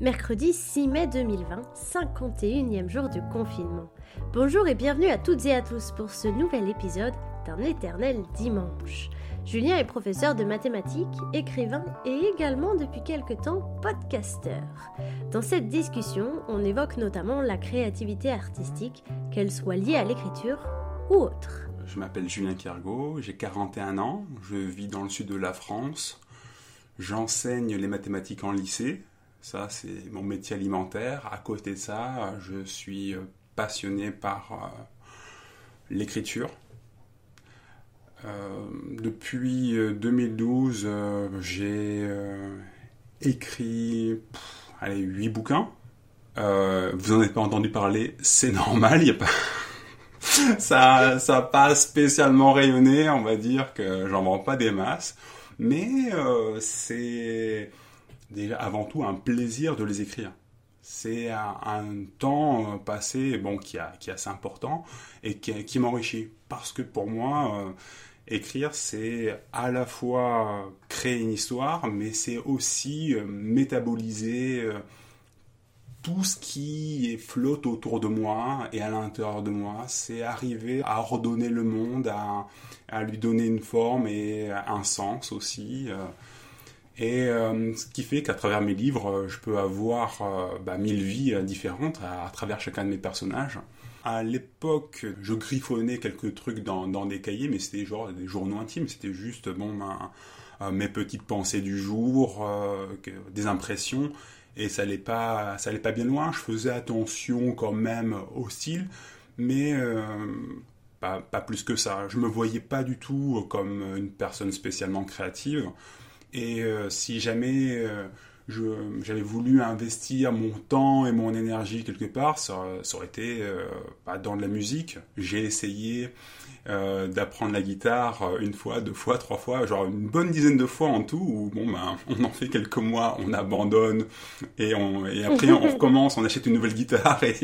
Mercredi 6 mai 2020, 51e jour du confinement. Bonjour et bienvenue à toutes et à tous pour ce nouvel épisode d'un éternel dimanche. Julien est professeur de mathématiques, écrivain et également depuis quelque temps podcasteur. Dans cette discussion, on évoque notamment la créativité artistique, qu'elle soit liée à l'écriture ou autre. Je m'appelle Julien Kergo, j'ai 41 ans, je vis dans le sud de la France. J'enseigne les mathématiques en lycée, ça, c'est mon métier alimentaire. À côté de ça, je suis euh, passionné par euh, l'écriture. Euh, depuis 2012, j'ai écrit allez, 8 bouquins. vous n'en avez pas entendu parler, c'est normal, il a pas... ça n'a pas spécialement rayonné, on va dire que j'en vends pas des masses. Mais c'est déjà avant tout un plaisir de les écrire. C'est un, temps euh, passé bon, qui, est assez important et qui, m'enrichit. Parce que pour moi, euh, écrire, c'est à la fois créer une histoire, mais c'est aussi euh, métaboliser tout ce qui flotte autour de moi et à l'intérieur de moi. C'est arriver à ordonner le monde, à, lui donner une forme et un sens aussi. Et euh, ce qui fait qu'à travers mes livres, euh, je peux avoir euh, bah, mille vies différentes à, travers chacun de mes personnages. À l'époque, je griffonnais quelques trucs dans, des cahiers, mais c'était genre des journaux intimes. C'était juste bon, mes petites pensées du jour, des impressions, et ça allait pas, ça allait pas bien loin. Je faisais attention quand même au style, mais pas, pas plus que ça. Je me voyais pas du tout comme une personne spécialement créative. Et euh, si jamais euh, j'avais voulu investir mon temps et mon énergie quelque part, ça, aurait été euh, bah, dans de la musique. J'ai essayé d'apprendre la guitare une fois, deux fois, trois fois, genre une bonne dizaine de fois en tout, où bon, ben, on en fait quelques mois, on abandonne, et, on, et après on recommence, on achète une nouvelle guitare, et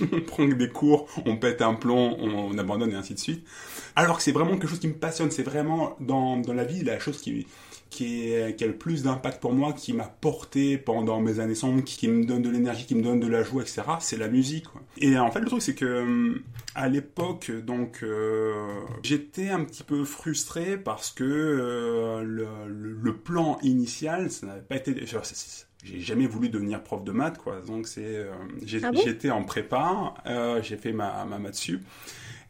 on prend des cours, on pète un plomb, on, abandonne, et ainsi de suite. Alors que c'est vraiment quelque chose qui me passionne, c'est vraiment dans, dans la vie la chose qui, qui, est, qui a le plus d'impact pour moi, qui m'a porté pendant mes années sombres, qui, me donne de l'énergie, qui me donne de la joie, etc., c'est la musique. Et en fait, le truc, c'est que euh, à l'époque, donc, euh, j'étais un petit peu frustré parce que euh, le, le, plan initial, ça n'avait pas été. J'ai jamais voulu devenir prof de maths, quoi. Donc c'est, ah j'étais en prépa, j'ai fait ma, ma maths sup,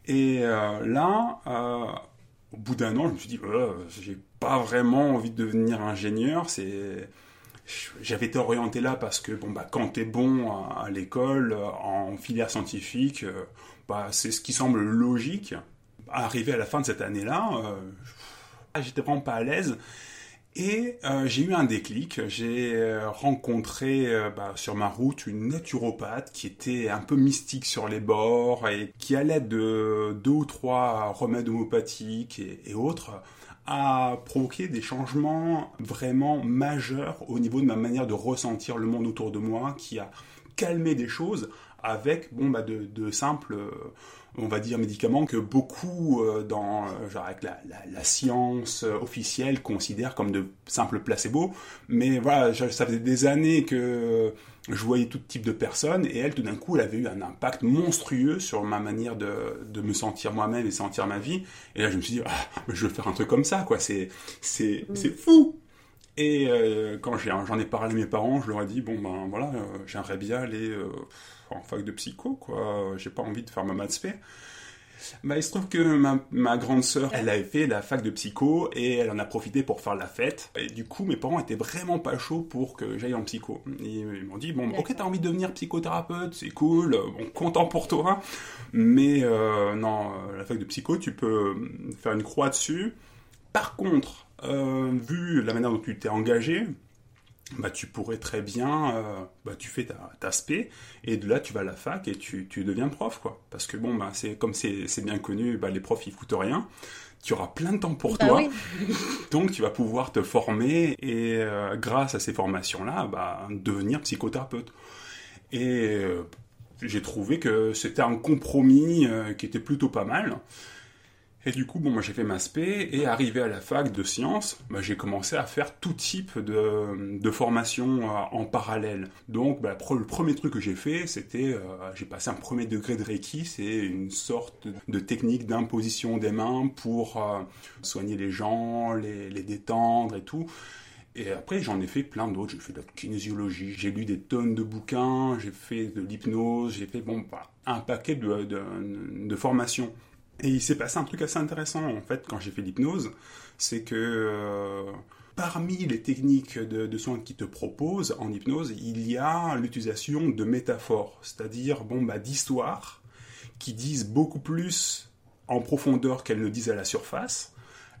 et là au bout d'un an, je me suis dit, oh, j'ai pas vraiment envie de devenir ingénieur. C'est, j'avais été orienté là parce que bon bah quand t'es bon à, l'école, en filière scientifique, euh, bah c'est ce qui semble logique. Arrivé à la fin de cette année-là, euh, j'étais vraiment pas à l'aise. Et euh, j'ai eu un déclic. J'ai rencontré bah, sur ma route une naturopathe qui était un peu mystique sur les bords et qui, à l'aide de deux ou trois remèdes homopathiques et, et, autres, a provoqué des changements vraiment majeurs au niveau de ma manière de ressentir le monde autour de moi, qui a calmé des choses avec bon, bah, de, de simples on va dire, médicaments que beaucoup euh, dans euh, genre avec la, la, science euh, officielle considèrent comme de simples placebos. Mais voilà, ça faisait des années que je voyais tout type de personnes et elle, tout d'un coup, elle avait eu un impact monstrueux sur ma manière de, de me sentir moi-même et sentir ma vie. Et là, je me suis dit, ah, je veux faire un truc comme ça, quoi. C'est, c'est, mm. c'est fou. Et quand j'en ai, parlé à mes parents, je leur ai dit, bon ben voilà, j'aimerais bien aller en fac de psycho, quoi. J'ai pas envie de faire ma maths bah, il se trouve que ma, grande sœur, elle avait fait la fac de psycho et elle en a profité pour faire la fête. Et du coup, mes parents étaient vraiment pas chauds pour que j'aille en psycho. Ils, m'ont dit, bon, ok, t'as envie de devenir psychothérapeute, c'est cool, bon, content pour toi. Mais euh, non, euh, la fac de psycho, tu peux faire une croix dessus. Par contre, euh, vu la manière dont tu t'es engagé, bah, tu pourrais très bien, euh, bah, tu fais ta, ta spé, et de là, tu vas à la fac et tu, tu deviens prof, quoi. Parce que bon, bah, c'est, comme c'est, bien connu, bah, les profs, ils foutent rien. Tu auras plein de temps pour bah toi. donc, tu vas pouvoir te former et, euh, grâce à ces formations-là, bah, devenir psychothérapeute. Et euh, j'ai trouvé que c'était un compromis qui était plutôt pas mal. Et du coup, bon, moi j'ai fait ma spé et arrivé à la fac de sciences, bah, j'ai commencé à faire tout type de, de formation euh, en parallèle. Donc, bah, le premier truc que j'ai fait, c'était, euh, j'ai passé un premier degré de Reiki, c'est une sorte de technique d'imposition des mains pour euh, soigner les gens, les, détendre et tout. Et après, j'en ai fait plein d'autres. J'ai fait de la kinésiologie, j'ai lu des tonnes de bouquins, j'ai fait de l'hypnose, j'ai fait bon, bah, un paquet de, de formations. Et il s'est passé un truc assez intéressant en fait quand j'ai fait l'hypnose, c'est que euh, parmi les techniques de, soins qui te proposent en hypnose, il y a l'utilisation de métaphores, c'est-à-dire bon bah d'histoires qui disent beaucoup plus en profondeur qu'elles ne disent à la surface.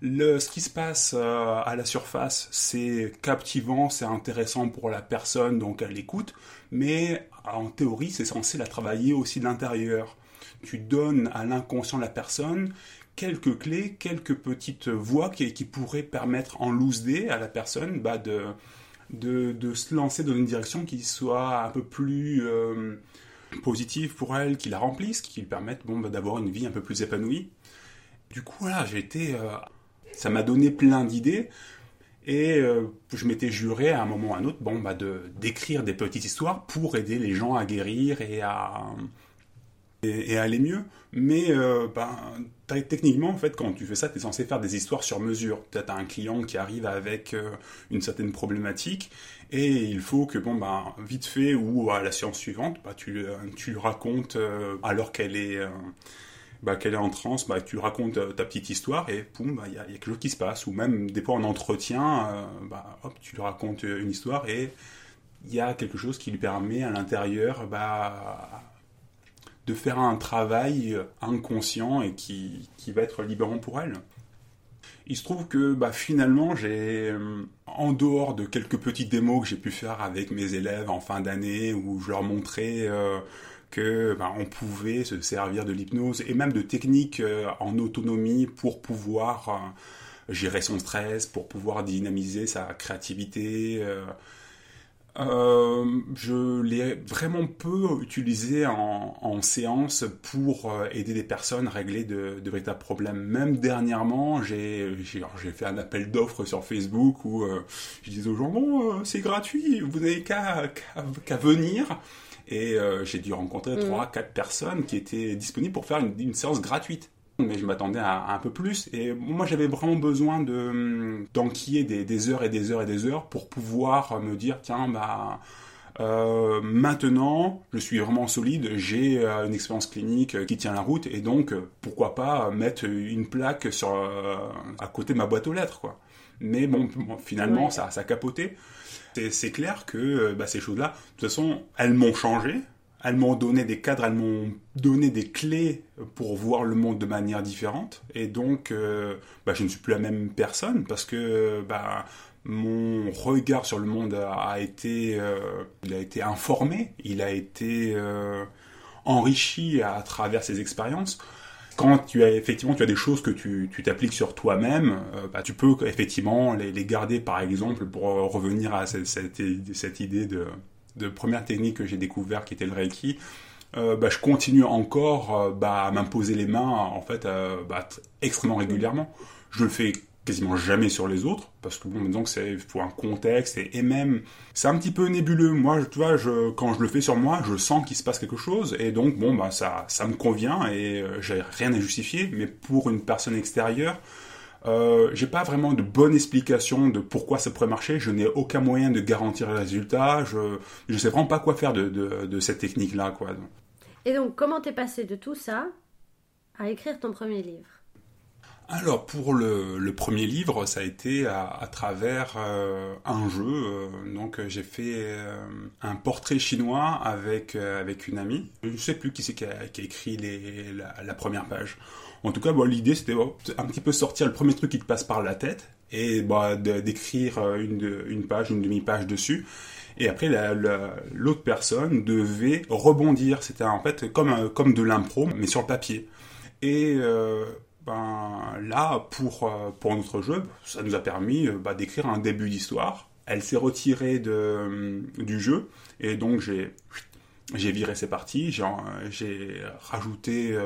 Le, ce qui se passe euh, à la surface, c'est captivant, c'est intéressant pour la personne, donc elle l'écoute, mais en théorie, c'est censé la travailler aussi de l'intérieur tu donnes à l'inconscient de la personne quelques clés, quelques petites voies qui, pourraient permettre en loose day à la personne bah, de, de, se lancer dans une direction qui soit un peu plus euh, positive pour elle, qui la remplisse, qui lui permette bah, d'avoir une vie un peu plus épanouie. Du coup, j'ai été. Euh, ça m'a donné plein d'idées. Et euh, je m'étais juré à un moment ou à un autre bon, bah, de, d'écrire des petites histoires pour aider les gens à guérir et à, et, aller mieux. Mais euh, ben, techniquement, en fait, quand tu fais ça, tu es censé faire des histoires sur mesure. Tu as un client qui arrive avec euh, une certaine problématique et il faut que, bon, ben, vite fait ou à la séance suivante, bah, tu, tu lui racontes, euh, alors qu'elle est, bah, qu'elle est en transe, bah, tu racontes ta petite histoire et boum, il y, a quelque chose qui se passe. Ou même des fois en entretien, bah, tu lui racontes une histoire et il y a quelque chose qui lui permet à l'intérieur bah, de faire un travail inconscient et qui, qui va être libérant pour elle. Il se trouve que bah, finalement, j'ai, euh, en dehors de quelques petites démos que j'ai pu faire avec mes élèves en fin d'année, où je leur montrais euh, que bah, on pouvait se servir de l'hypnose et même de techniques euh, en autonomie pour pouvoir gérer son stress, pour pouvoir dynamiser sa créativité, euh, je l'ai vraiment peu utilisé en, séance pour euh, aider des personnes à régler de, véritables problèmes. Même dernièrement, j'ai fait un appel d'offres sur Facebook où euh, je disais aux gens bon, c'est gratuit, vous n'avez qu'à venir. Et j'ai dû rencontrer 3 mmh. 4 personnes qui étaient disponibles pour faire une séance gratuite mais je m'attendais à, un peu plus. Et moi, j'avais vraiment besoin de d'enquiller des, heures et des heures et des heures pour pouvoir me dire, tiens, bah, euh, maintenant, je suis vraiment solide, j'ai euh, une expérience clinique qui tient la route, et donc, pourquoi pas mettre une plaque sur, euh, à côté de ma boîte aux lettres, quoi. Mais bon, finalement, ça, ça a capoté. C'est clair que bah, ces choses-là, de toute façon, elles m'ont changé, elles m'ont donné des cadres, elles m'ont donné des clés pour voir le monde de manière différente. Et donc, euh, bah, je ne suis plus la même personne parce que bah, mon regard sur le monde a, été, euh, il a été informé, il a été euh, enrichi à, travers ces expériences. Quand tu as effectivement tu as des choses que tu t'appliques sur toi-même, bah, tu peux effectivement les, garder par exemple pour revenir à cette, cette idée de de première technique que j'ai découvert qui était le Reiki, euh, bah, je continue encore euh, bah, à m'imposer les mains en fait euh, bah, extrêmement régulièrement. Je le fais quasiment jamais sur les autres parce que bon donc c'est pour un contexte et, même c'est un petit peu nébuleux moi tu vois quand je le fais sur moi je sens qu'il se passe quelque chose et donc bon ça ça me convient et j'ai rien à justifier mais pour une personne extérieure euh, j'ai pas vraiment de bonne explication de pourquoi ça pourrait marcher. Je n'ai aucun moyen de garantir le résultat. Je ne sais vraiment pas quoi faire de, de, cette technique-là. Quoi. Et donc, comment t'es passé de tout ça à écrire ton premier livre? Alors pour le, premier livre, ça a été à, travers euh, un jeu. Euh, donc j'ai fait euh, un portrait chinois avec une amie. Je ne sais plus qui c'est qui, a, écrit la, première page. En tout cas, bon, l'idée c'était un petit peu sortir le premier truc qui te passe par la tête et bah, d'écrire une, page, une demi-page dessus. Et après, l'autre personne devait rebondir. C'était en fait comme, de l'impro, mais sur le papier. Et euh, ben, là, pour, euh, pour notre jeu, ça nous a permis euh, bah, d'écrire un début d'histoire. Elle s'est retirée de, du jeu, et donc j'ai, j'ai viré ces parties, j'ai, j'ai rajouté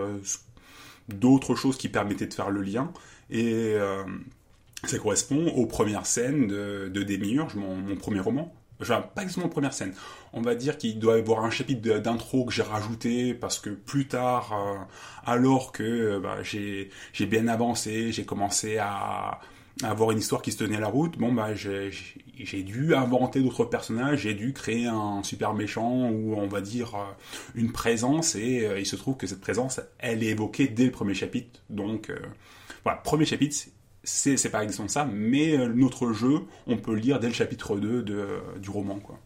d'autres choses qui permettaient de faire le lien. Et ça correspond aux premières scènes de, de Démiurge, mon, premier roman. Enfin, pas exactement première scène. On va dire qu'il doit y avoir un chapitre d'intro que j'ai rajouté parce que plus tard, euh, alors que euh, bah, j'ai bien avancé, j'ai commencé à, avoir une histoire qui se tenait la route, bon bah j'ai dû inventer d'autres personnages, j'ai dû créer un super méchant ou on va dire euh, une présence et il se trouve que cette présence, elle est évoquée dès le premier chapitre. Donc voilà, premier chapitre, c'est pas exactement ça, mais notre jeu, on peut le lire dès le chapitre 2 de, du roman. Quoi.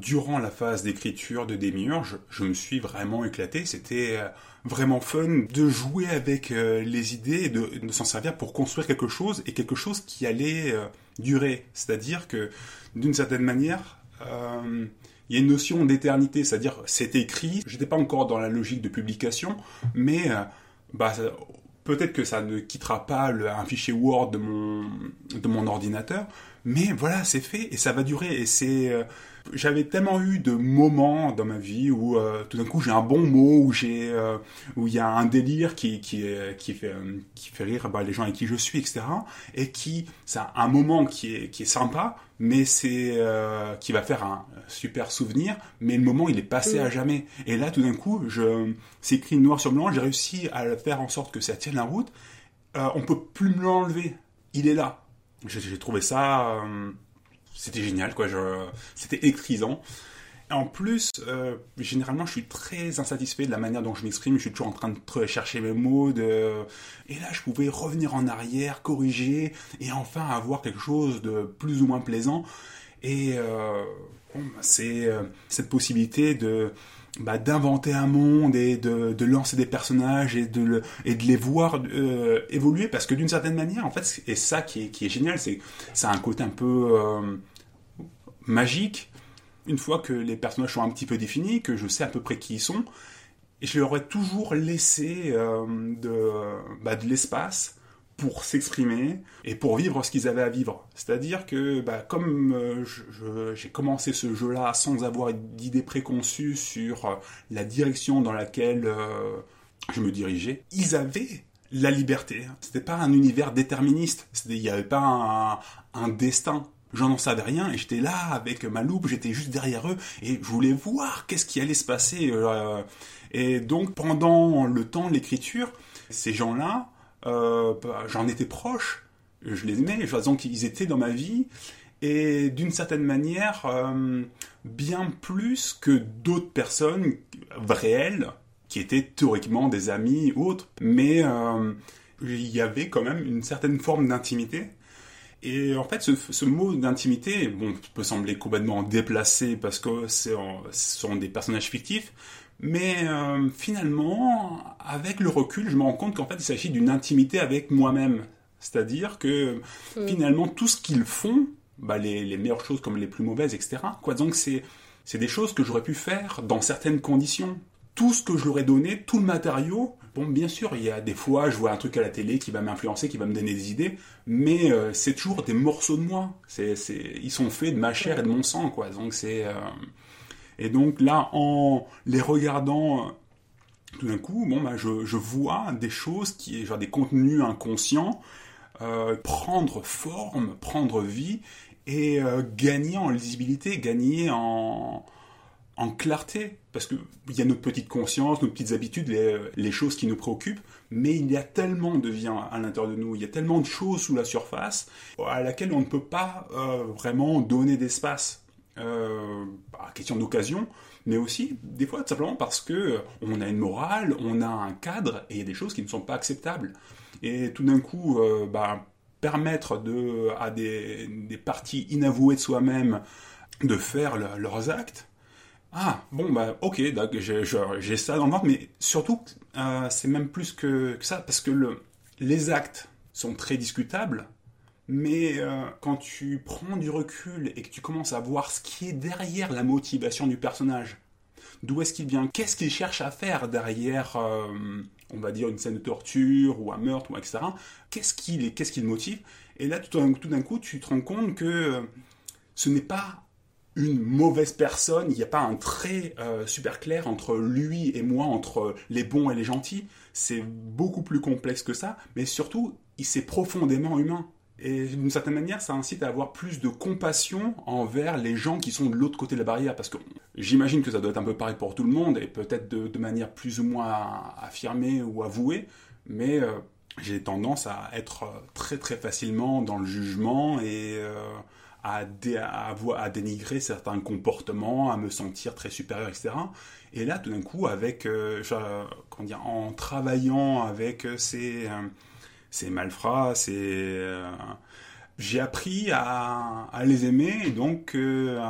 Durant la phase d'écriture de Démiurge, je, me suis vraiment éclaté. C'était euh, vraiment fun de jouer avec euh, les idées et de, s'en servir pour construire quelque chose et quelque chose qui allait durer. C'est-à-dire que, d'une certaine manière, il y a une notion d'éternité, c'est-à-dire c'est écrit, j'étais pas encore dans la logique de publication, mais bah, Peut-être que ça ne quittera pas un fichier Word de mon, ordinateur, mais voilà, c'est fait et ça va durer. Et c'est, euh, j'avais tellement eu de moments dans ma vie où euh, tout d'un coup j'ai un bon mot, où j'ai, euh, où il y a un délire qui qui qui fait qui fait rire bah, les gens avec qui je suis, etc. Et qui, c'est un moment qui est qui est sympa, mais c'est qui va faire un super souvenir, mais le moment il est passé à jamais. Et là tout d'un coup, je, c'est écrit noir sur blanc, j'ai réussi à faire en sorte que ça tienne la route. on peut plus me l'enlever, il est là. J'ai trouvé ça c'était génial, quoi. C'était électrisant. En plus, euh, généralement, je suis très insatisfait de la manière dont je m'exprime. Je suis toujours en train de chercher mes mots. De... Et là, je pouvais revenir en arrière, corriger, et enfin avoir quelque chose de plus ou moins plaisant. Et euh, bah, c'est euh, cette possibilité de bah, d'inventer un monde et de, de, lancer des personnages et de, et de les voir euh, évoluer. Parce que d'une certaine manière en fait et ça qui est, qui est génial c'est ça a un côté un peu euh, magique. Une fois que les personnages sont un petit peu définis que je sais à peu près qui ils sont et je leur ai toujours laissé euh, de, bah, de l'espace pour s'exprimer et pour vivre ce qu'ils avaient à vivre. C'est-à-dire que, bah, comme euh, j'ai commencé ce jeu-là sans avoir d'idée préconçue sur euh, la direction dans laquelle euh, je me dirigeais, ils avaient la liberté. C'était pas un univers déterministe. Il n'y avait pas un, destin. J'en savais rien et j'étais là avec ma loupe, j'étais juste derrière eux et je voulais voir qu'est-ce qui allait se passer. et donc pendant le temps de l'écriture, ces gens-là, bah, j'en étais proche, je les aimais, je qu'ils étaient dans ma vie, et d'une certaine manière, euh, bien plus que d'autres personnes réelles, qui étaient théoriquement des amis ou autres, mais euh, il y avait quand même une certaine forme d'intimité. Et en fait, ce, mot d'intimité, bon, peut sembler complètement déplacé parce que ce sont des personnages fictifs, mais euh, finalement, avec le recul, je me rends compte qu'en fait, il s'agit d'une intimité avec moi-même. C'est-à-dire que mm. finalement, tout ce qu'ils font, bah, les, les, meilleures choses comme les plus mauvaises, etc. Quoi, donc c'est c'est des choses que j'aurais pu faire dans certaines conditions. Tout ce que je leur ai donné, tout le matériau, bon, bien sûr, il y a des fois, je vois un truc à la télé qui va m'influencer, qui va me donner des idées, mais euh, c'est toujours des morceaux de moi. C'est, c'est, ils sont faits de ma chair et de mon sang, quoi. Donc c'est, euh, et donc là, en les regardant tout d'un coup, bon, bah, je, vois des choses qui, genre des contenus inconscients, euh, prendre forme, prendre vie et euh, gagner en lisibilité, gagner en, en clarté. Parce qu'il y a notre petite conscience, nos petites habitudes, les, choses qui nous préoccupent, mais il y a tellement de vie à l'intérieur de nous, il y a tellement de choses sous la surface à laquelle on ne peut pas euh, vraiment donner d'espace euh, question d'occasion, mais aussi des fois simplement parce que euh, on a une morale, on a un cadre et il y a des choses qui ne sont pas acceptables. Et tout d'un coup, euh, bah, permettre de, à des, des, parties inavouées de soi-même de faire leurs actes. Ah, bon, bah, ok, j'ai ça dans le ventre, mais surtout, euh, c'est même plus que, ça, parce que le, les actes sont très discutables, mais euh, quand tu prends du recul et que tu commences à voir ce qui est derrière la motivation du personnage, d'où est-ce qu'il vient, qu'est-ce qu'il cherche à faire derrière, euh, on va dire, une scène de torture ou un meurtre, ou etc., qu'est-ce qui qu'est-ce qui le motive? Et là, tout d'un coup, tu te rends compte que ce n'est pas une mauvaise personne, il n'y a pas un trait euh, super clair entre lui et moi, entre les bons et les gentils. C'est beaucoup plus complexe que ça, mais surtout, il c'est profondément humain. Et d'une certaine manière, ça incite à avoir plus de compassion envers les gens qui sont de l'autre côté de la barrière. Parce que j'imagine que ça doit être un peu pareil pour tout le monde, et peut-être de, manière plus ou moins affirmée ou avouée, mais euh, j'ai tendance à être très très facilement dans le jugement et euh, à, à, dénigrer certains comportements, à me sentir très supérieur, etc. Et là, tout d'un coup, avec, euh, dire, en travaillant avec ces c'est malfrats, c'est euh, j'ai appris à, les aimer et donc euh,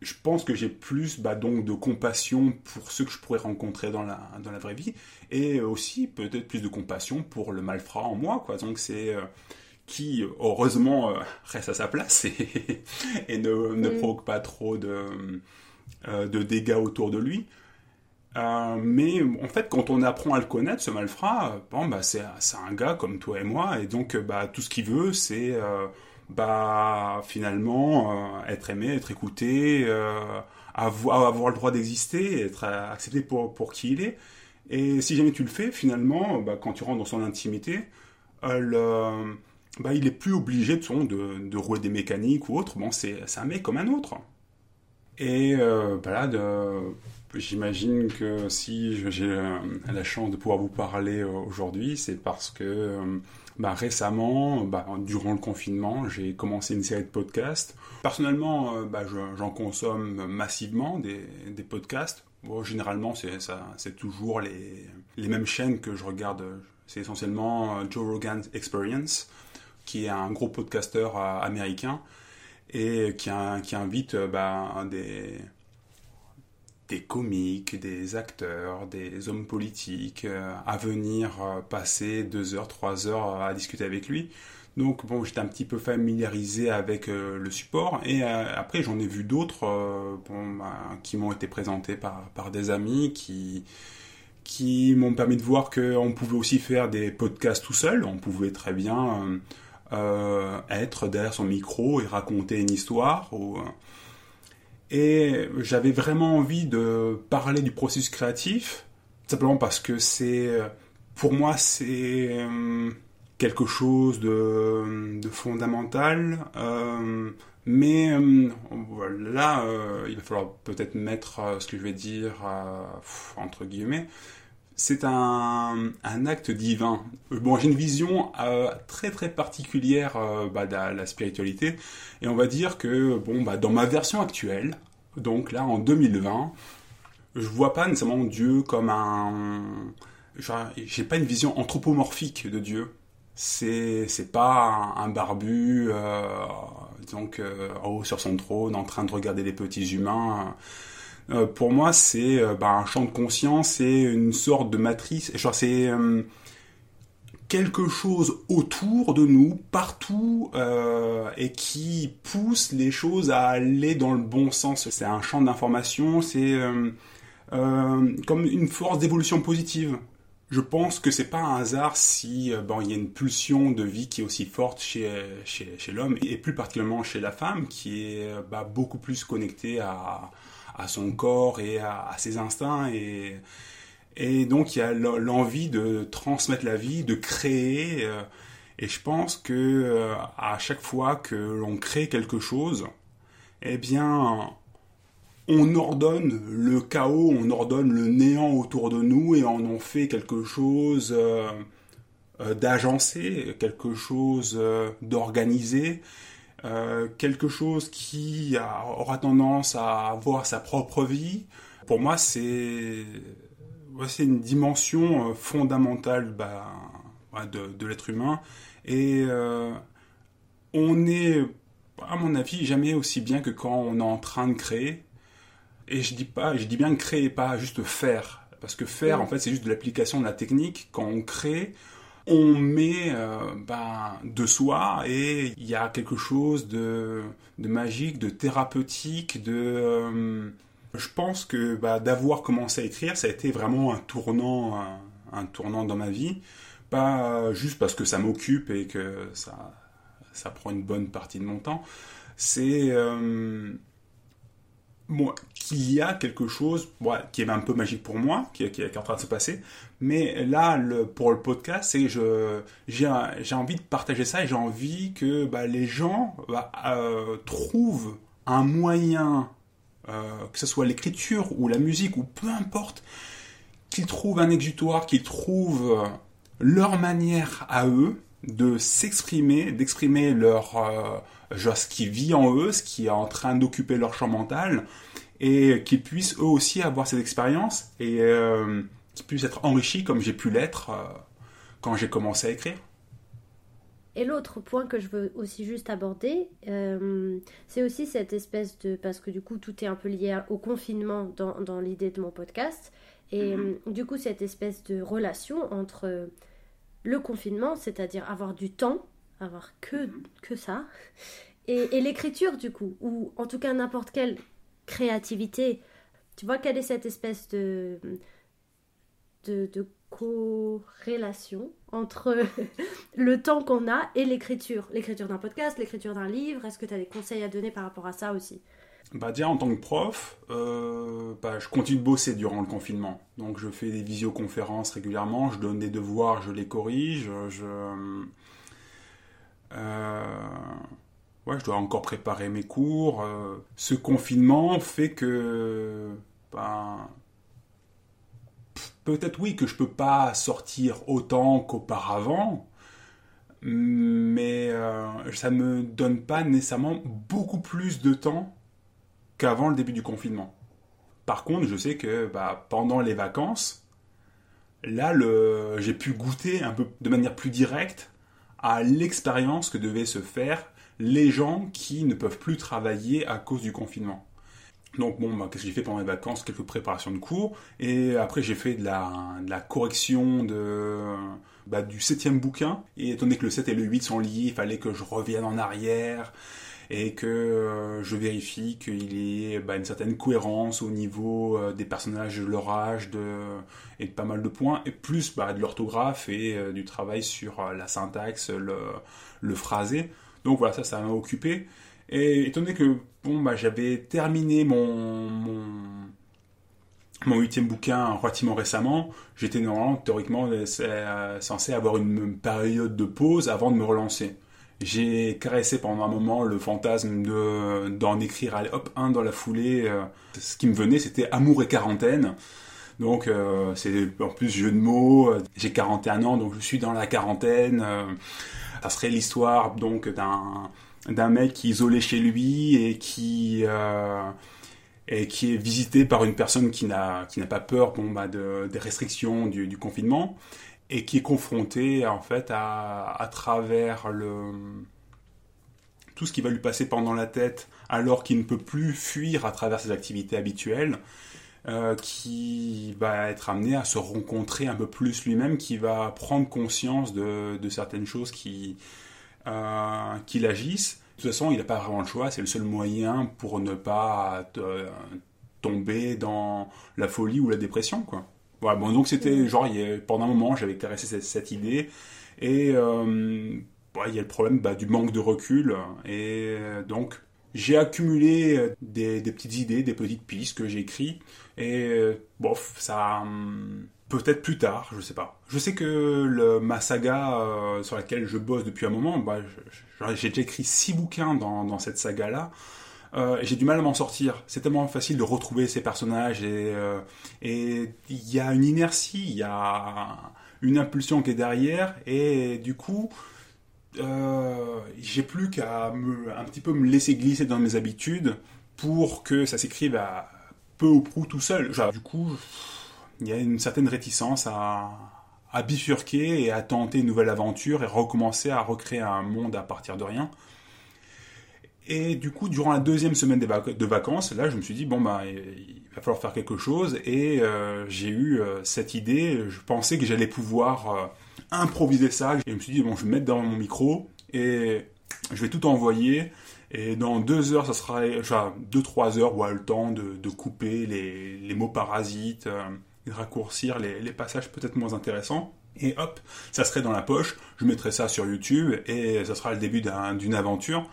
je pense que j'ai plus bah, donc de compassion pour ceux que je pourrais rencontrer dans la, dans la vraie vie et aussi peut-être plus de compassion pour le malfrat en moi quoi. Donc c'est euh, qui heureusement reste à sa place et, ne, ne provoque pas trop de, de dégâts autour de lui euh, mais en fait, quand on apprend à le connaître, ce malfrat, bon, bah, c'est un gars comme toi et moi, et donc bah, tout ce qu'il veut, c'est euh, bah, finalement euh, être aimé, être écouté, avoir, le droit d'exister, être accepté pour, qui il est. Et si jamais tu le fais, finalement, quand tu rentres dans son intimité, il est plus obligé de, de, rouler des mécaniques ou autre. Bon, c'est un mec comme un autre. Et bah, là, de J'imagine que si j'ai euh, la chance de pouvoir vous parler euh, aujourd'hui, c'est parce que euh, bah, récemment, bah, durant le confinement, j'ai commencé une série de podcasts. Personnellement, bah, j'en consomme massivement des, podcasts. Généralement, c'est toujours les, mêmes chaînes que je regarde. C'est essentiellement Joe Rogan's Experience, qui est un gros podcasteur américain et qui, qui invite bah, des des comiques, des acteurs, des hommes politiques euh, à venir euh, passer deux heures, trois heures à discuter avec lui. Donc bon, j'étais un petit peu familiarisé avec euh, le support et après j'en ai vu d'autres bon, bah, qui m'ont été présentés par, par des amis qui qui m'ont permis de voir qu'on pouvait aussi faire des podcasts tout seul, on pouvait très bien être derrière son micro et raconter une histoire. Ou, et j'avais vraiment envie de parler du processus créatif, simplement parce que c'est, pour moi, c'est euh, quelque chose de, de fondamental. Euh, mais euh, là, il va falloir peut-être mettre ce que je vais dire entre guillemets. C'est un, acte divin. Bon, j'ai une vision très très particulière bah, de la, spiritualité, et on va dire que bon, bah, dans ma version actuelle, donc là en 2020, je vois pas nécessairement Dieu comme un. J'ai pas une vision anthropomorphique de Dieu. C'est c'est pas un, barbu euh, donc euh, haut sur son trône en train de regarder les petits humains. Euh, pour moi, c'est euh, bah, un champ de conscience et une sorte de matrice. C'est quelque chose autour de nous, partout, euh, et qui pousse les choses à aller dans le bon sens. C'est un champ d'information, c'est euh, euh, comme une force d'évolution positive. Je pense que c'est pas un hasard si il y a une pulsion de vie qui est aussi forte chez chez, chez l'homme et plus particulièrement chez la femme qui est bah, beaucoup plus connectée à à son corps et à, ses instincts et et donc il y a l'envie de transmettre la vie, de créer. Euh, et je pense que euh, à chaque fois que l'on crée quelque chose, eh bien, on ordonne le chaos, on ordonne le néant autour de nous et on en fait quelque chose euh, d'agencé, quelque chose d'organisé, quelque chose qui aura tendance à avoir sa propre vie. Pour moi, c'est c'est une dimension euh, fondamentale bah, de, l'être humain. Et euh, on est, à mon avis, jamais aussi bien que quand on est en train de créer. Et je dis pas, je dis bien créer, pas juste faire. Parce que faire, en fait, c'est juste de l'application de la technique. Quand on crée, on met euh, bah, de soi et il y a quelque chose de, magique, de thérapeutique, de je pense que bah, d'avoir commencé à écrire, ça a été vraiment un tournant, un, dans ma vie. Pas juste parce que ça m'occupe et que ça, ça prend une bonne partie de mon temps. c'est qu'il y a quelque chose qui est un peu magique pour moi, qui, est en train de se passer. Mais là, pour le podcast, c'est j'ai envie de partager ça et j'ai envie que bah, les gens bah, euh, trouvent un moyen, euh, que ce soit l'écriture ou la musique ou peu importe, qu'ils trouvent un exutoire, qu'ils trouvent leur manière à eux de s'exprimer, d'exprimer leur euh, genre ce qui vit en eux, ce qui est en train d'occuper leur champ mental, et qu'ils puissent eux aussi avoir cette expérience et euh, qu'ils puissent être enrichis comme j'ai pu l'être euh, quand j'ai commencé à écrire. Et l'autre point que je veux aussi juste aborder, euh, c'est aussi cette espèce de... Parce que du coup, tout est un peu lié au confinement dans, dans l'idée de mon podcast. Et mhm. du coup, cette espèce de relation entre le confinement, c'est-à-dire avoir du temps avoir que, que ça. Et, l'écriture, du coup, ou en tout cas n'importe quelle créativité. Tu vois quelle est cette espèce de, de, corrélation entre le temps qu'on a et l'écriture? L'écriture d'un podcast, l'écriture d'un livre, est-ce que tu as des conseils à donner par rapport à ça aussi? Bah déjà en tant que prof, euh, bah, je continue de bosser durant le confinement. Donc je fais des visioconférences régulièrement, je donne des devoirs, je les corrige, je, euh, ouais, je dois encore préparer mes cours. Euh, ce confinement fait que, ben, peut-être oui que je peux pas sortir autant qu'auparavant, mais euh, ça me donne pas nécessairement beaucoup plus de temps qu'avant le début du confinement. Par contre, je sais que bah, pendant les vacances, là, j'ai pu goûter un peu de manière plus directe à l'expérience que devaient se faire les gens qui ne peuvent plus travailler à cause du confinement. Donc bon, bah, qu'est-ce que j'ai fait pendant les vacances? Quelques préparations de cours. Et après, j'ai fait de la, de la correction de, bah, du septième bouquin. Et étant donné que le 7 et le 8 sont liés, il fallait que je revienne en arrière et que euh, je vérifie qu'il y ait bah, une certaine cohérence au niveau euh, des personnages de leur âge et de pas mal de points, et plus bah, de l'orthographe et euh, du travail sur la syntaxe, le, phrasé. Donc voilà, ça, ça m'a occupé. Et étant donné que bon, bah, j'avais terminé mon, mon, mon huitième bouquin relativement récemment, j'étais normalement théoriquement censé avoir une période de pause avant de me relancer j'ai caressé pendant un moment le fantasme de d'en écrire hop un dans la foulée euh, ce qui me venait c'était amour et quarantaine. Donc euh, c'est en plus jeu de mots j'ai 41 ans donc je suis dans la quarantaine euh, ça serait l'histoire donc d'un mec qui est isolé chez lui et qui et qui est visité par une personne qui n'a pas peur bon bah de, des restrictions du confinement et qui est confronté en fait à, travers le tout ce qui va lui passer pendant la tête alors qu'il ne peut plus fuir à travers ses activités habituelles, euh, qui va être amené à se rencontrer un peu plus lui-même, qui va prendre conscience de, de certaines choses qui, euh, qui l'agissent. De toute façon, il n'a pas vraiment le choix, c'est le seul moyen pour ne pas euh, tomber dans la folie ou la dépression, quoi. Voilà, bon, donc c'était genre, pendant un moment, j'avais caressé cette, cette idée. Et euh, il y a le problème bah, du manque de recul. Et donc, j'ai accumulé euh, des, des, petites idées, des petites pistes que j'ai écrites. Et euh, bof, ça. Hum, peut-être plus tard, je sais pas. Je sais que le, ma saga euh, sur laquelle je bosse depuis un moment, bah, j'ai déjà écrit six bouquins dans, dans cette saga-là. Euh, j'ai du mal à m'en sortir. C'est tellement facile de retrouver ces personnages et euh, et il y a une inertie, il y a une impulsion qui est derrière et du coup euh, j'ai plus qu'à un petit peu me laisser glisser dans mes habitudes pour que ça s'écrive peu ou prou tout seul. Du coup, il y a une certaine réticence à, à bifurquer et à tenter une nouvelle aventure et recommencer à recréer un monde à partir de rien. Et du coup, durant la deuxième semaine de vacances, là, je me suis dit, bon, bah, il va falloir faire quelque chose. Et euh, j'ai eu euh, cette idée, je pensais que j'allais pouvoir euh, improviser ça. Et je me suis dit, bon, je vais me mettre dans mon micro et je vais tout envoyer. Et dans deux heures, ça sera, enfin, deux, trois heures, ouais, le temps de, de couper les, les, mots parasites, de raccourcir les, les passages peut-être moins intéressants. Et hop, ça serait dans la poche. Je mettrai ça sur YouTube et ça sera le début d'une aventure.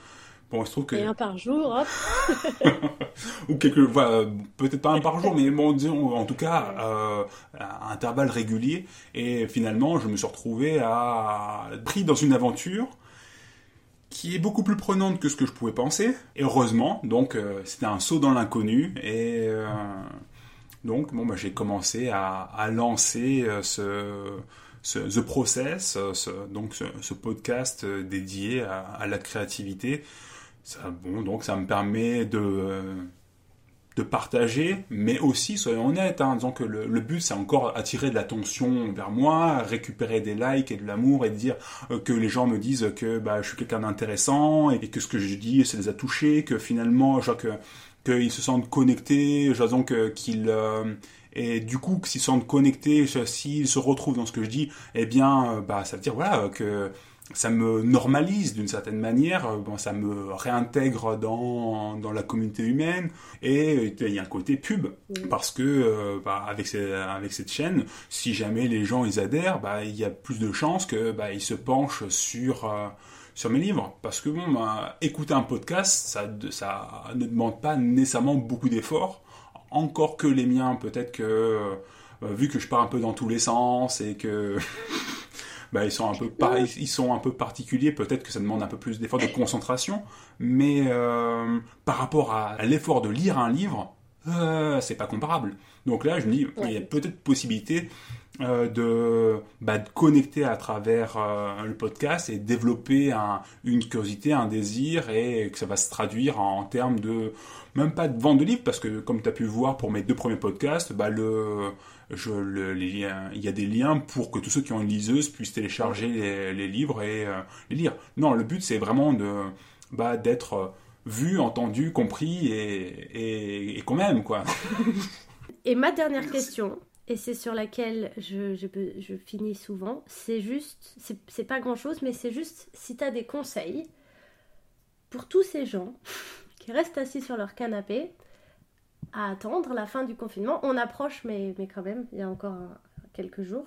Bon, il se trouve que... Et un par jour, hop Ou quelques... Voilà, peut-être pas un par jour, mais bon, disons, en tout cas, euh, à intervalles réguliers. Et finalement, je me suis retrouvé à... pris dans une aventure qui est beaucoup plus prenante que ce que je pouvais penser. Et heureusement, donc, euh, c'était un saut dans l'inconnu. Et... Euh, donc, bon, bah, j'ai commencé à, à lancer ce, ce, The Process, ce, donc ce, ce podcast dédié à, à la créativité. Ça, bon, donc ça me permet de, de partager, mais aussi, soyons honnêtes, hein, disons que le, but c'est encore attirer de l'attention vers moi, récupérer des likes et de l'amour et de dire euh, que les gens me disent que bah, je suis quelqu'un d'intéressant et que ce que je dis ça les a touchés, que finalement, genre que qu'ils se sentent connectés, donc qu'ils euh, et du coup s'ils se sentent connectés, s'ils se retrouvent dans ce que je dis, eh bien bah ça veut dire voilà que ça me normalise d'une certaine manière, bon, ça me réintègre dans, dans la communauté humaine et il y a un côté pub Mm. parce que euh, bah, avec, ces- avec cette chaîne, si jamais les gens ils adhèrent, bah, il y a plus de chances que bah, ils se penchent sur euh, sur mes livres parce que bon, bah, écouter un podcast, ça ça ne demande pas nécessairement beaucoup d'efforts, encore que les miens peut-être que euh, vu que je pars un peu dans tous les sens et que bah, ils sont un peu par- ils sont un peu particuliers peut-être que ça demande un peu plus d'efforts de concentration mais euh, par rapport à, l'effort de lire un livre euh, c'est pas comparable. Donc là je me dis il y a peut-être possibilité euh, de, bah, de connecter à travers euh, le podcast et développer un- une curiosité, un désir et que ça va se traduire en, termes de même pas de vente de livres parce que comme tu as pu voir pour mes deux premiers podcasts, bah, le, je, le- il y a des liens pour que tous ceux qui ont une liseuse puissent télécharger les, livres et euh, les lire. Non, le but c'est vraiment de bah, d'être euh, vu, entendu, compris et, et, et qu'on m'aime quoi. Et ma dernière question, et c'est sur laquelle je, je, finis souvent, c'est juste, c'est- c'est pas grand chose, mais c'est juste si tu as des conseils pour tous ces gens qui restent assis sur leur canapé à attendre la fin du confinement. On approche, mais, mais quand même, il y a encore un- quelques jours.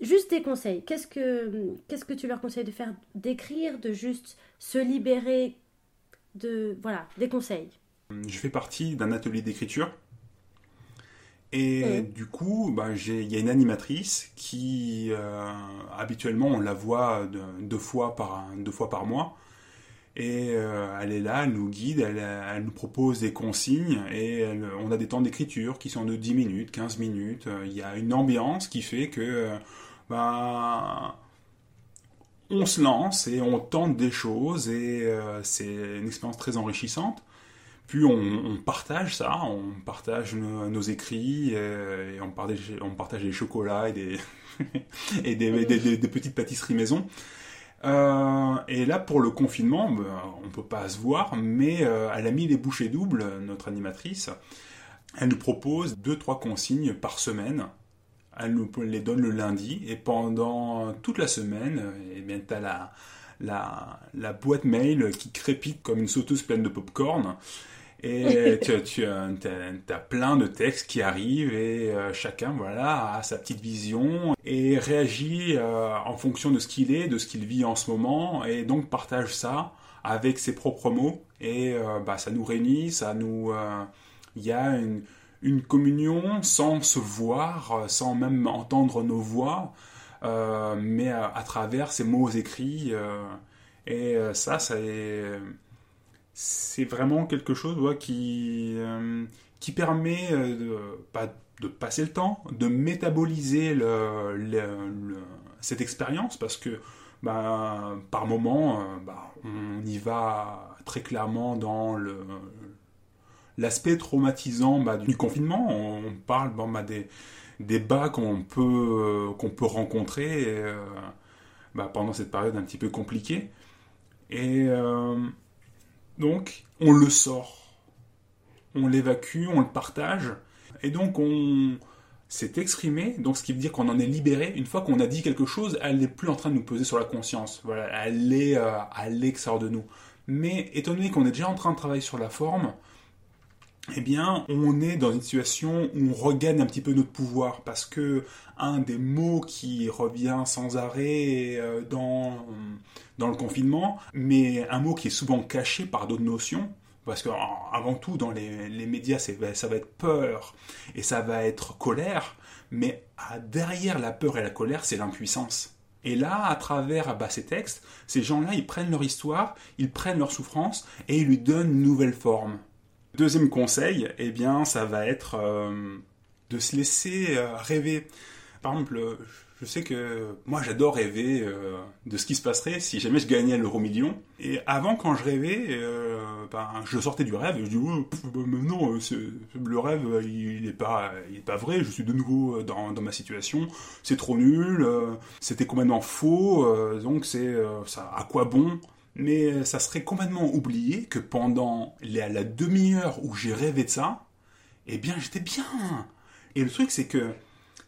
Juste des conseils. Qu'est-ce que, qu'est-ce que tu leur conseilles de faire? D'écrire, de juste se libérer de... Voilà, des conseils. Je fais partie d'un atelier d'écriture. Et Ouais. du coup, bah, j'ai- il y a une animatrice qui, euh, habituellement, on la voit de- deux, fois par, deux fois par mois. Et euh, elle est là, elle nous guide, elle, elle nous propose des consignes et on a des temps d'écriture qui sont de 10 minutes, 15 minutes. Euh, Il y a une ambiance qui fait que euh, bah, on se lance et on tente des choses et euh, c'est une expérience très enrichissante. Puis on, partage ça, on partage nos, écrits euh, et on partage, des chocolats et des petites pâtisseries maison. Euh, et là, pour le confinement, ben, on peut pas se voir, mais euh, elle a mis les bouchées doubles, notre animatrice. Elle nous propose deux, trois consignes par semaine. Elle nous les donne le lundi et pendant toute la semaine, euh, eh bien, la, la, la boîte mail qui crépite comme une sauteuse pleine de popcorn. Et tu, tu as, plein de textes qui arrivent et euh, chacun voilà a sa petite vision et réagit euh, en fonction de ce qu'il est, de ce qu'il vit en ce moment et donc partage ça avec ses propres mots. Et euh, bah, ça nous réunit, ça nous il y a une, une communion sans se voir, sans même entendre nos voix, mais à, à, travers ces mots écrits et ça ça est c'est vraiment quelque chose qui, euh, qui permet euh, de, de passer le temps, de métaboliser cette expérience parce que bah, par moment, euh, bah, on y va très clairement dans l'aspect traumatisant bah, du confinement. On parle des, des bas qu'on peut, qu'on peut rencontrer pendant cette période un petit peu compliquée. Donc, on le sort, on l'évacue, on le partage, et donc on s'est exprimé, donc ce qui veut dire qu'on en est libéré. Une fois qu'on a dit quelque chose, elle n'est plus en train de nous peser sur la conscience. Voilà, elle est euh, à l'extérieur de nous. Mais étant donné qu'on est déjà en train de travailler sur la forme, eh bien, on est dans une situation où on regagne un petit peu notre pouvoir parce que un des mots qui revient sans arrêt euh, dans, dans le confinement, mais un mot qui est souvent caché par d'autres notions, parce qu'avant tout, dans les, les médias, ça va être peur et ça va être colère, mais derrière la peur et la colère, c'est l'impuissance. Et là, à travers bah, ces textes, ces gens-là, ils prennent leur histoire, ils prennent leur souffrance et ils lui donnent une nouvelle forme. Deuxième conseil, eh bien, ça va être euh, de se laisser euh, rêver. Par exemple, je sais que moi j'adore rêver euh, de ce qui se passerait si jamais je gagnais l'euro million. Et avant, quand je rêvais, ben, je sortais du rêve et je dis oh, non, le rêve il n'est pas, pas vrai. Je suis de nouveau dans, dans ma situation. C'est trop nul. C'était complètement faux. donc c'est ça. À quoi bon? Mais ça serait complètement oublié que pendant la, la demi-heure où j'ai rêvé de ça, eh bien j'étais bien. Et le truc c'est que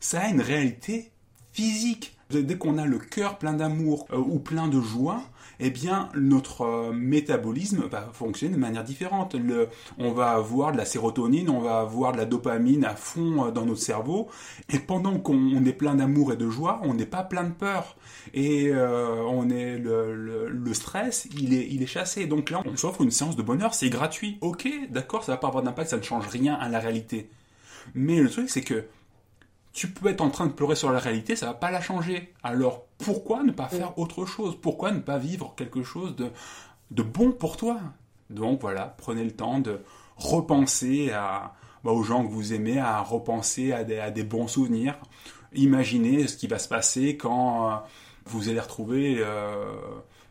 ça a une réalité physique. Dès qu'on a le cœur plein d'amour euh, ou plein de joie, eh bien notre euh, métabolisme va fonctionner de manière différente. On va avoir de la sérotonine, on va avoir de la dopamine à fond euh, dans notre cerveau, et pendant qu'on est plein d'amour et de joie, on n'est pas plein de peur. Et on est le, le, stress, il est, il est chassé. Donc là, on s'offre une séance de bonheur, c'est gratuit. Ok, d'accord, ça va pas avoir d'impact, ça ne change rien à la réalité. Mais le truc, c'est que tu peux être en train de pleurer sur la réalité, ça va pas la changer. Alors pourquoi ne pas faire autre chose? Pourquoi ne pas vivre quelque chose de, de bon pour toi? Donc voilà, prenez le temps de repenser à, bah, aux gens que vous aimez, à repenser à des, à des, bons souvenirs. Imaginez ce qui va se passer quand euh, vous allez retrouver euh,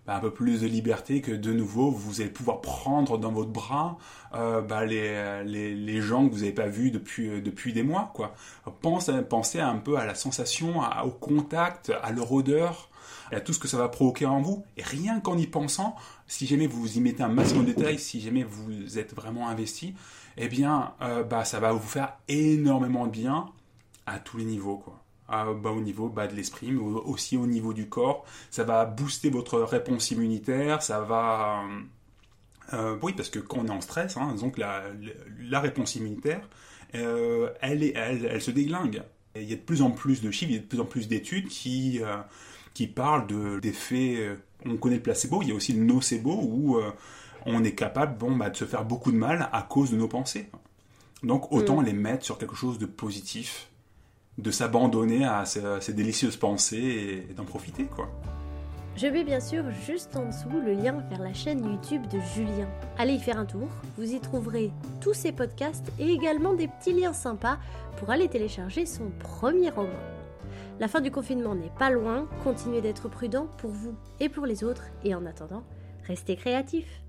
bah, un peu plus de liberté, que de nouveau vous allez pouvoir prendre dans votre bras euh, bah, les, les, les, gens que vous n'avez pas vus depuis, euh, depuis des mois. Quoi. Pense, pensez un peu à la sensation, au contact, à leur odeur, à tout ce que ça va provoquer en vous. Et rien qu'en y pensant, si jamais vous y mettez un maximum de détails, si jamais vous êtes vraiment investi, eh bien, bah, ça va vous faire énormément de bien à tous les niveaux. Quoi. Bah, au niveau bah, de l'esprit, mais aussi au niveau du corps. Ça va booster votre réponse immunitaire, ça va... Euh, oui, parce que quand on est en stress, hein, donc la, la, réponse immunitaire, euh, elle, est, elle, elle, se déglingue. il y a de plus en plus de chiffres, il y a de plus en plus d'études qui, euh, qui parlent d'effets... De, on connaît le placebo, il y a aussi le nocebo, où on est capable bon, bah, de se faire beaucoup de mal à cause de nos pensées. Donc autant mm. les mettre sur quelque chose de positif de s'abandonner à ces, délicieuses pensées et, d'en profiter, quoi. Je mets bien sûr juste en dessous le lien vers la chaîne YouTube de Julien. Allez y faire un tour, vous y trouverez tous ses podcasts et également des petits liens sympas pour aller télécharger son premier roman. La fin du confinement n'est pas loin, continuez d'être prudent pour vous et pour les autres et en attendant, restez créatifs.